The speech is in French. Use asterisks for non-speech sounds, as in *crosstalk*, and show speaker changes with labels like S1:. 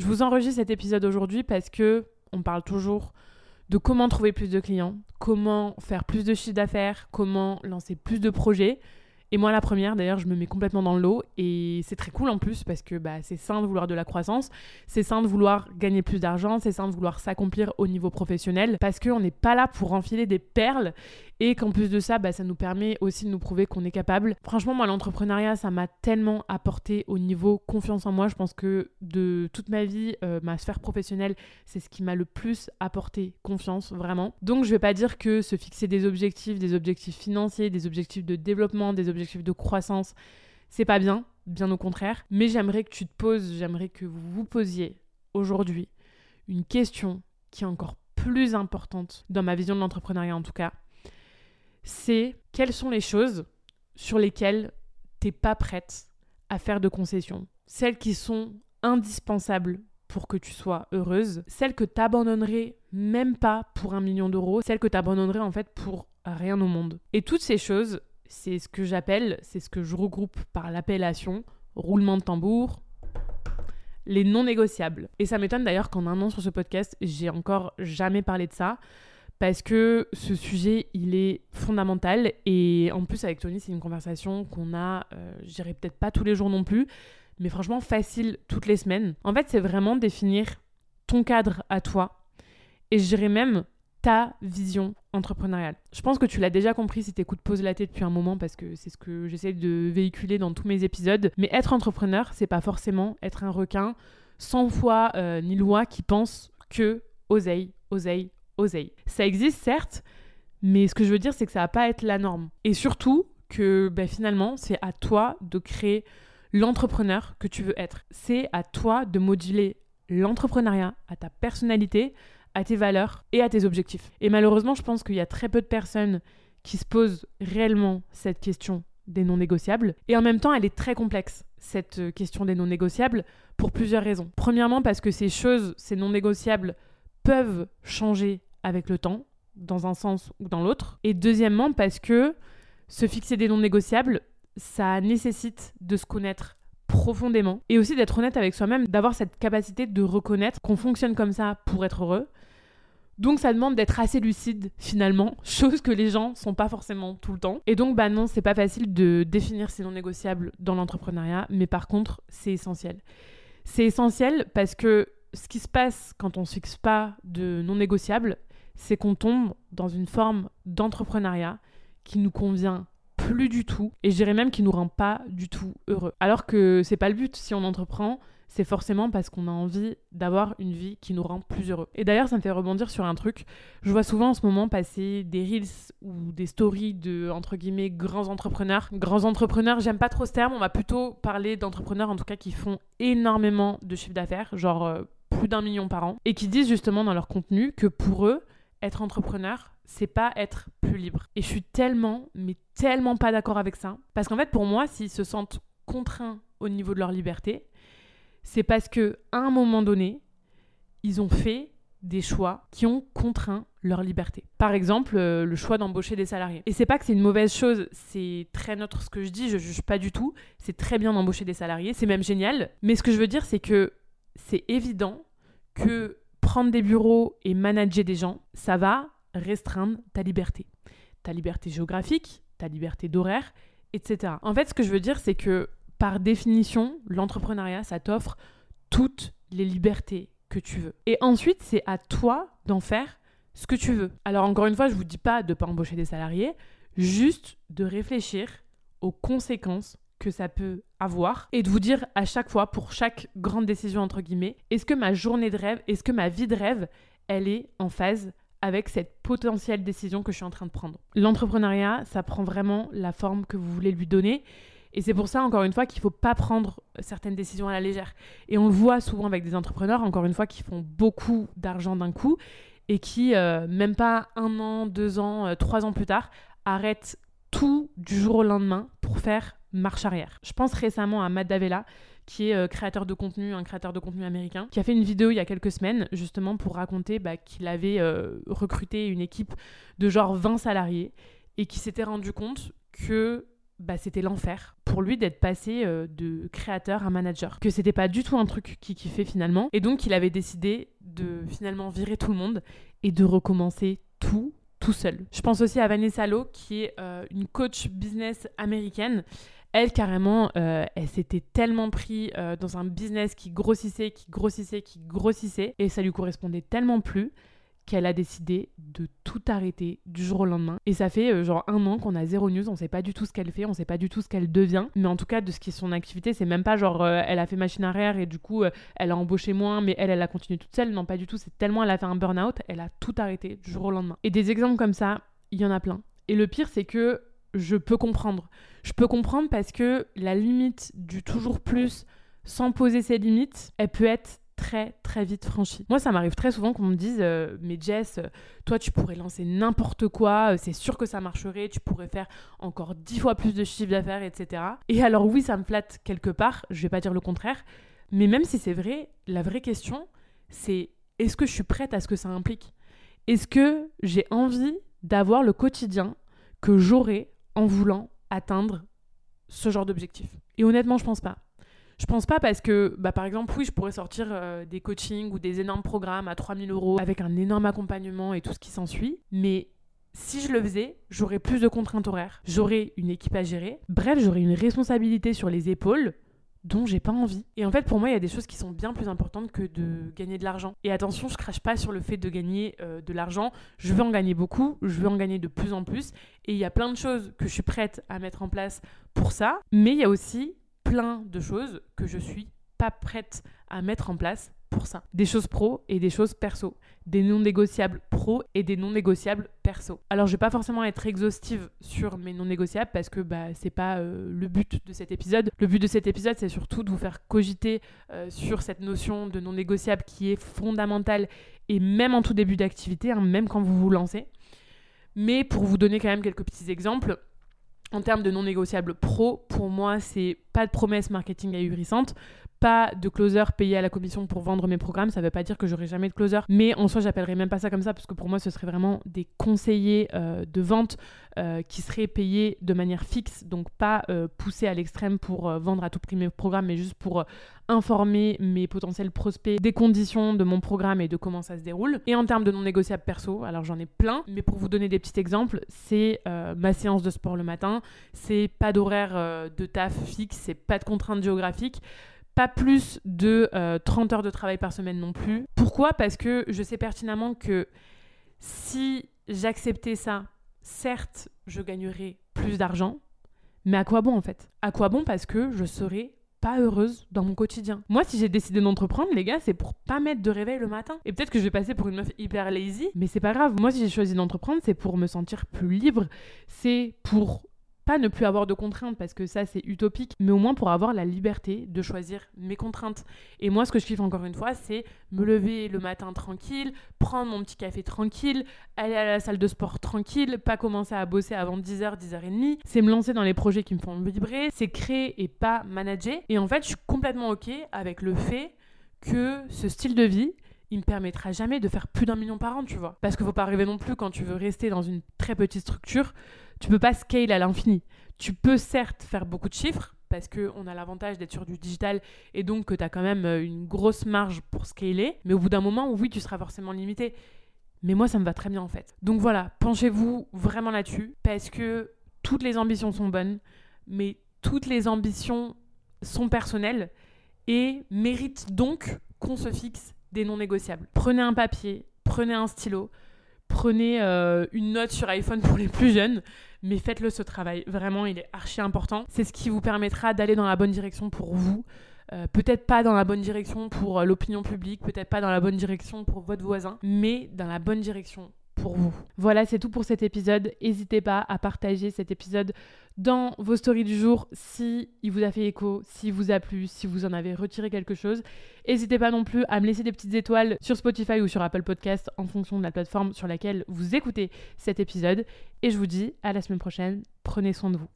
S1: Je vous enregistre cet épisode aujourd'hui parce que on parle toujours de comment trouver plus de clients, comment faire plus de chiffre d'affaires, comment lancer plus de projets. Et moi, la première, d'ailleurs, je me mets complètement dans l'eau. Et c'est très cool en plus parce que bah, c'est sain de vouloir de la croissance, c'est sain de vouloir gagner plus d'argent, c'est sain de vouloir s'accomplir au niveau professionnel parce qu'on n'est pas là pour enfiler des perles et qu'en plus de ça, bah, ça nous permet aussi de nous prouver qu'on est capable. Franchement, moi, l'entrepreneuriat, ça m'a tellement apporté au niveau confiance en moi. Je pense que de toute ma vie, euh, ma sphère professionnelle, c'est ce qui m'a le plus apporté confiance, vraiment. Donc, je vais pas dire que se fixer des objectifs, des objectifs financiers, des objectifs de développement, des objectifs de croissance, c'est pas bien, bien au contraire. Mais j'aimerais que tu te poses, j'aimerais que vous vous posiez aujourd'hui une question qui est encore plus importante dans ma vision de l'entrepreneuriat en tout cas c'est quelles sont les choses sur lesquelles t'es pas prête à faire de concessions? Celles qui sont indispensables pour que tu sois heureuse, celles que t'abandonnerais même pas pour un million d'euros, celles que t'abandonnerais en fait pour rien au monde? Et toutes ces choses, c'est ce que j'appelle, c'est ce que je regroupe par l'appellation roulement de tambour, les non négociables. Et ça m'étonne d'ailleurs qu'en un an sur ce podcast, j'ai encore jamais parlé de ça parce que ce sujet, il est fondamental. Et en plus, avec Tony, c'est une conversation qu'on a, euh, je peut-être pas tous les jours non plus, mais franchement facile toutes les semaines. En fait, c'est vraiment définir ton cadre à toi. Et je dirais même ta vision entrepreneuriale. Je pense que tu l'as déjà compris si t'écoutes Pose la tête depuis un moment parce que c'est ce que j'essaie de véhiculer dans tous mes épisodes. Mais être entrepreneur, c'est pas forcément être un requin sans foi euh, ni loi qui pense que oseille, oseille, ça existe certes, mais ce que je veux dire, c'est que ça va pas être la norme. Et surtout que ben, finalement, c'est à toi de créer l'entrepreneur que tu veux être. C'est à toi de moduler l'entrepreneuriat à ta personnalité, à tes valeurs et à tes objectifs. Et malheureusement, je pense qu'il y a très peu de personnes qui se posent réellement cette question des non négociables. Et en même temps, elle est très complexe, cette question des non négociables, pour plusieurs raisons. Premièrement, parce que ces choses, ces non négociables, peuvent changer avec le temps, dans un sens ou dans l'autre. Et deuxièmement, parce que se fixer des non négociables, ça nécessite de se connaître profondément et aussi d'être honnête avec soi-même, d'avoir cette capacité de reconnaître qu'on fonctionne comme ça pour être heureux. Donc ça demande d'être assez lucide finalement, *laughs* chose que les gens sont pas forcément tout le temps. Et donc bah non, c'est pas facile de définir ces non négociables dans l'entrepreneuriat, mais par contre, c'est essentiel. C'est essentiel parce que ce qui se passe quand on ne fixe pas de non négociables, c'est qu'on tombe dans une forme d'entrepreneuriat qui nous convient plus du tout et je dirais même qui nous rend pas du tout heureux. Alors que c'est pas le but si on entreprend, c'est forcément parce qu'on a envie d'avoir une vie qui nous rend plus heureux. Et d'ailleurs, ça me fait rebondir sur un truc. Je vois souvent en ce moment passer des reels ou des stories de entre guillemets grands entrepreneurs. Grands entrepreneurs, j'aime pas trop ce terme, on va plutôt parler d'entrepreneurs en tout cas qui font énormément de chiffre d'affaires, genre euh, plus d'un million par an, et qui disent justement dans leur contenu que pour eux, être entrepreneur, c'est pas être plus libre. Et je suis tellement, mais tellement pas d'accord avec ça. Parce qu'en fait, pour moi, s'ils se sentent contraints au niveau de leur liberté, c'est parce que à un moment donné, ils ont fait des choix qui ont contraint leur liberté. Par exemple, euh, le choix d'embaucher des salariés. Et c'est pas que c'est une mauvaise chose, c'est très neutre ce que je dis, je juge pas du tout. C'est très bien d'embaucher des salariés, c'est même génial. Mais ce que je veux dire, c'est que c'est évident que prendre des bureaux et manager des gens, ça va restreindre ta liberté. Ta liberté géographique, ta liberté d'horaire, etc. En fait, ce que je veux dire, c'est que par définition, l'entrepreneuriat, ça t'offre toutes les libertés que tu veux. Et ensuite, c'est à toi d'en faire ce que tu veux. Alors encore une fois, je vous dis pas de pas embaucher des salariés, juste de réfléchir aux conséquences que ça peut avoir et de vous dire à chaque fois, pour chaque grande décision, entre guillemets, est-ce que ma journée de rêve, est-ce que ma vie de rêve, elle est en phase avec cette potentielle décision que je suis en train de prendre? L'entrepreneuriat, ça prend vraiment la forme que vous voulez lui donner. Et c'est pour ça, encore une fois, qu'il ne faut pas prendre certaines décisions à la légère. Et on le voit souvent avec des entrepreneurs, encore une fois, qui font beaucoup d'argent d'un coup et qui, euh, même pas un an, deux ans, euh, trois ans plus tard, arrêtent tout du jour au lendemain pour faire marche arrière. Je pense récemment à Matt Davella, qui est euh, créateur de contenu, un créateur de contenu américain, qui a fait une vidéo il y a quelques semaines justement pour raconter bah, qu'il avait recruté une équipe de genre 20 salariés et qui s'était rendu compte que bah, c'était l'enfer pour lui d'être passé euh, de créateur à manager. Que c'était pas du tout un truc qui kiffait finalement. Et donc il avait décidé de finalement virer tout le monde et de recommencer tout tout seul. Je pense aussi à Vanessa Lowe qui est euh, une coach business américaine. Elle, carrément, euh, elle s'était tellement pris dans un business qui grossissait, qui grossissait, qui grossissait, et ça lui correspondait tellement plus qu'elle a décidé de tout arrêter du jour au lendemain. Et ça fait euh, genre un an qu'on a zéro news, on sait pas du tout ce qu'elle fait, on sait pas du tout ce qu'elle devient. Mais en tout cas, de ce qui est son activité, c'est même pas genre euh, elle a fait machine arrière et du coup euh, elle a embauché moins, mais elle, elle a continué toute seule. Non, pas du tout. C'est tellement elle a fait un burn-out, elle a tout arrêté du jour au lendemain. Et des exemples comme ça, il y en a plein. Et le pire, c'est que je peux comprendre. Je peux comprendre parce que la limite du toujours plus sans poser ses limites, elle peut être très très vite franchi. Moi, ça m'arrive très souvent qu'on me dise euh, Mais Jess, euh, toi, tu pourrais lancer n'importe quoi, euh, c'est sûr que ça marcherait, tu pourrais faire encore dix fois plus de chiffre d'affaires, etc. Et alors, oui, ça me flatte quelque part, je vais pas dire le contraire, mais même si c'est vrai, la vraie question, c'est est-ce que je suis prête à ce que ça implique? Est-ce que j'ai envie d'avoir le quotidien que j'aurais en voulant atteindre ce genre d'objectif? Et honnêtement, je pense pas. Je pense pas parce que, bah, par exemple, oui, je pourrais sortir euh, des coachings ou des énormes programmes à 3000 euros avec un énorme accompagnement et tout ce qui s'ensuit. Mais si je le faisais, j'aurais plus de contraintes horaires, j'aurais une équipe à gérer. Bref, j'aurais une responsabilité sur les épaules dont j'ai pas envie. Et en fait, pour moi, il y a des choses qui sont bien plus importantes que de gagner de l'argent. Et attention, je crache pas sur le fait de gagner euh, de l'argent. Je veux en gagner beaucoup, je veux en gagner de plus en plus. Et il y a plein de choses que je suis prête à mettre en place pour ça. Mais il y a aussi plein de choses que je suis pas prête à mettre en place pour ça. Des choses pro et des choses perso. Des non négociables pro et des non négociables perso. Alors je vais pas forcément être exhaustive sur mes non négociables parce que bah c'est pas euh, le but de cet épisode. Le but de cet épisode c'est surtout de vous faire cogiter euh, sur cette notion de non négociable qui est fondamentale et même en tout début d'activité, hein, même quand vous vous lancez. Mais pour vous donner quand même quelques petits exemples, en termes de non négociables pro, pour moi, c'est pas de promesses marketing ahurissante, pas de closer payé à la commission pour vendre mes programmes. Ça veut pas dire que j'aurai jamais de closer, mais en soi, j'appellerais même pas ça comme ça parce que pour moi, ce serait vraiment des conseillers euh, de vente euh, qui seraient payés de manière fixe, donc pas euh, poussés à l'extrême pour vendre à tout prix mes programmes, mais juste pour informer mes potentiels prospects des conditions de mon programme et de comment ça se déroule. Et en termes de non négociables perso, alors j'en ai plein, mais pour vous donner des petits exemples, c'est ma séance de sport le matin, c'est pas d'horaire de taf fixe, c'est pas de contraintes géographiques pas plus de 30 heures de travail par semaine non plus. Pourquoi? Parce que je sais pertinemment que si j'acceptais ça, certes, je gagnerais plus d'argent, mais à quoi bon en fait? À quoi bon? Parce que je serais pas heureuse dans mon quotidien. Moi, si j'ai décidé d'entreprendre, les gars, c'est pour pas mettre de réveil le matin. Et peut-être que je vais passer pour une meuf hyper lazy, mais c'est pas grave. Moi, si j'ai choisi d'entreprendre, c'est pour me sentir plus libre. C'est pour ne plus avoir de contraintes parce que ça c'est utopique, mais au moins pour avoir la liberté de choisir mes contraintes. Et moi ce que je kiffe encore une fois, c'est me lever le matin tranquille, prendre mon petit café tranquille, aller à la salle de sport tranquille, pas commencer à bosser avant 10h, 10h30, c'est me lancer dans les projets qui me font vibrer, c'est créer et pas manager. Et en fait, je suis complètement OK avec le fait que ce style de vie, il me permettra jamais de faire plus d'un million par an, tu vois. Parce qu'il faut pas rêver non plus quand tu veux rester dans une très petite structure tu peux pas scale à l'infini. Tu peux certes faire beaucoup de chiffres parce qu'on a l'avantage d'être sur du digital et donc que tu as quand même euh, une grosse marge pour scaler. Mais au bout d'un moment, oui, tu seras forcément limité. Mais moi, ça me va très bien en fait. Donc voilà, penchez-vous vraiment là-dessus parce que toutes les ambitions sont bonnes, mais toutes les ambitions sont personnelles et méritent donc qu'on se fixe des non négociables. Prenez un papier, prenez un stylo, prenez euh, une note sur iPhone pour les plus jeunes, mais faites-le ce travail. Vraiment, il est archi important. C'est ce qui vous permettra d'aller dans la bonne direction pour vous. Euh, peut-être pas dans la bonne direction pour euh, l'opinion publique, peut-être pas dans la bonne direction pour votre voisin, mais dans la bonne direction Voilà, c'est tout pour cet épisode. N'hésitez pas à partager cet épisode dans vos stories du jour si il vous a fait écho, si vous a plu, si vous en avez retiré quelque chose. N'hésitez pas non plus à me laisser des petites étoiles sur Spotify ou sur Apple Podcast en fonction de la plateforme sur laquelle vous écoutez cet épisode. Et je vous dis à la semaine prochaine. Prenez soin de vous.